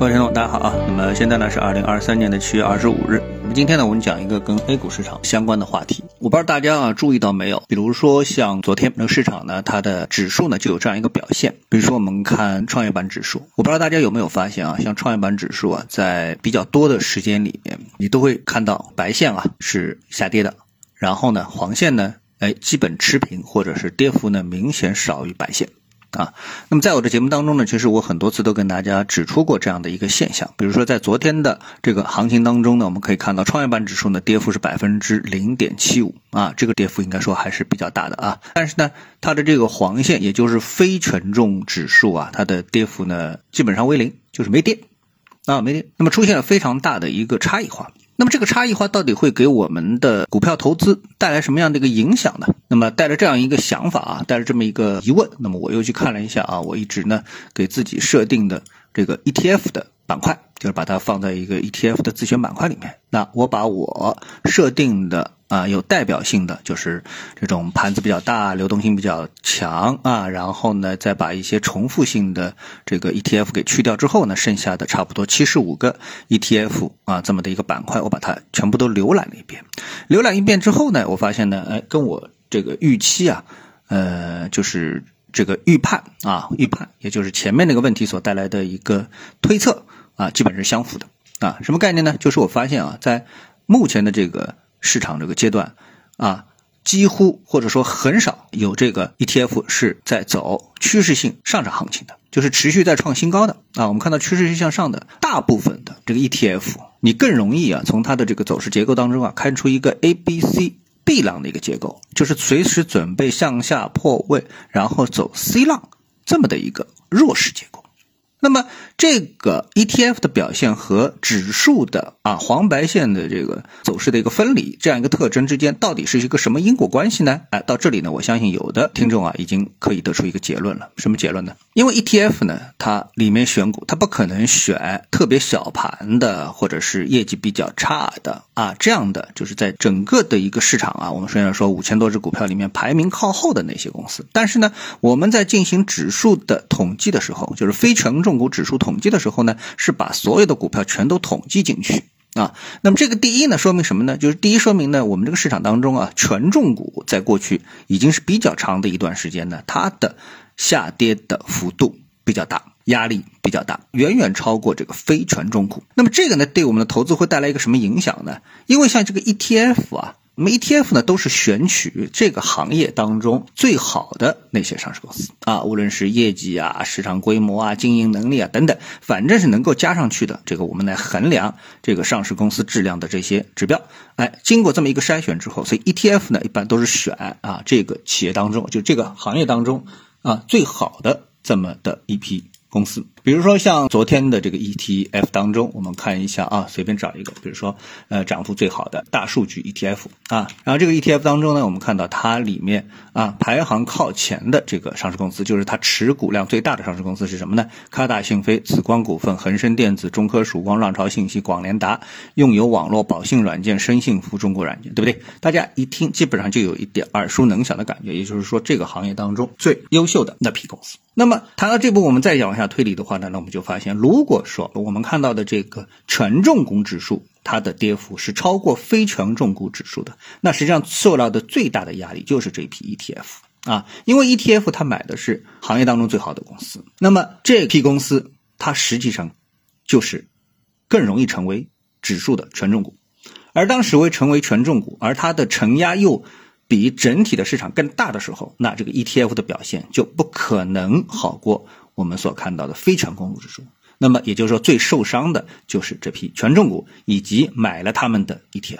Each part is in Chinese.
各位听众，大家好啊！那么现在呢是二零二三年的七月二十五日。那么今天呢，我们讲一个跟 A 股市场相关的话题。我不知道大家啊注意到没有？比如说像昨天那个市场呢，它的指数呢就有这样一个表现。比如说我们看创业板指数，我不知道大家有没有发现啊，像创业板指数啊，在比较多的时间里面，你都会看到白线啊是下跌的，然后呢黄线呢，哎基本持平，或者是跌幅呢明显少于白线。啊，那么在我的节目当中呢，其实我很多次都跟大家指出过这样的一个现象。比如说在昨天的这个行情当中呢，我们可以看到创业板指数呢跌幅是百分之零点七五啊，这个跌幅应该说还是比较大的啊。但是呢，它的这个黄线，也就是非权重指数啊，它的跌幅呢基本上为零，就是没跌啊，没跌。那么出现了非常大的一个差异化。那么这个差异化到底会给我们的股票投资带来什么样的一个影响呢？那么带着这样一个想法啊，带着这么一个疑问，那么我又去看了一下啊，我一直呢给自己设定的这个 ETF 的板块，就是把它放在一个 ETF 的自选板块里面。那我把我设定的。啊，有代表性的就是这种盘子比较大、流动性比较强啊，然后呢，再把一些重复性的这个 ETF 给去掉之后呢，剩下的差不多七十五个 ETF 啊，这么的一个板块，我把它全部都浏览了一遍。浏览一遍之后呢，我发现呢，哎，跟我这个预期啊，呃，就是这个预判啊，预判，也就是前面那个问题所带来的一个推测啊，基本是相符的啊。什么概念呢？就是我发现啊，在目前的这个。市场这个阶段，啊，几乎或者说很少有这个 ETF 是在走趋势性上涨行情的，就是持续在创新高的啊。我们看到趋势性向上的大部分的这个 ETF，你更容易啊从它的这个走势结构当中啊看出一个 A B C B 浪的一个结构，就是随时准备向下破位，然后走 C 浪这么的一个弱势结构。那么这个 ETF 的表现和指数的啊黄白线的这个走势的一个分离，这样一个特征之间到底是一个什么因果关系呢？哎，到这里呢，我相信有的听众啊已经可以得出一个结论了。什么结论呢？因为 ETF 呢，它里面选股，它不可能选特别小盘的或者是业绩比较差的啊这样的，就是在整个的一个市场啊，我们虽然说五千多只股票里面排名靠后的那些公司，但是呢，我们在进行指数的统计的时候，就是非权重。股指数统计的时候呢，是把所有的股票全都统计进去啊。那么这个第一呢，说明什么呢？就是第一说明呢，我们这个市场当中啊，权重股在过去已经是比较长的一段时间呢，它的下跌的幅度比较大，压力比较大，远远超过这个非权重股。那么这个呢，对我们的投资会带来一个什么影响呢？因为像这个 ETF 啊。那么 ETF 呢，都是选取这个行业当中最好的那些上市公司啊，无论是业绩啊、市场规模啊、经营能力啊等等，反正是能够加上去的，这个我们来衡量这个上市公司质量的这些指标。哎，经过这么一个筛选之后，所以 ETF 呢，一般都是选啊这个企业当中，就这个行业当中啊最好的这么的一批。公司，比如说像昨天的这个 ETF 当中，我们看一下啊，随便找一个，比如说呃涨幅最好的大数据 ETF 啊，然后这个 ETF 当中呢，我们看到它里面啊排行靠前的这个上市公司，就是它持股量最大的上市公司是什么呢？科大讯飞、紫光股份、恒生电子、中科曙光、浪潮信息、广联达、用友网络、宝信软件、生幸福、中国软件，对不对？大家一听基本上就有一点耳熟能详的感觉，也就是说这个行业当中最优秀的那批公司。那么谈到这步，我们再往下推理的话话呢，那我们就发现，如果说我们看到的这个权重股指数，它的跌幅是超过非权重股指数的，那实际上受到的最大的压力就是这批 ETF 啊，因为 ETF 它买的是行业当中最好的公司，那么这批公司它实际上就是更容易成为指数的权重股，而当时为成为权重股，而它的承压又。比整体的市场更大的时候，那这个 ETF 的表现就不可能好过我们所看到的非权重股指数。那么也就是说，最受伤的就是这批权重股以及买了他们的 ETF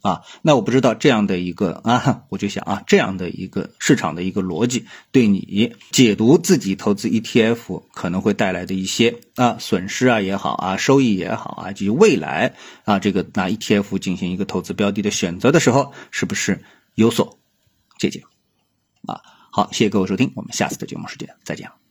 啊。那我不知道这样的一个啊，我就想啊，这样的一个市场的一个逻辑，对你解读自己投资 ETF 可能会带来的一些啊损失啊也好啊，收益也好啊，及未来啊这个拿 ETF 进行一个投资标的的选择的时候，是不是？有所借鉴，啊，好，谢谢各位收听，我们下次的节目时间再见。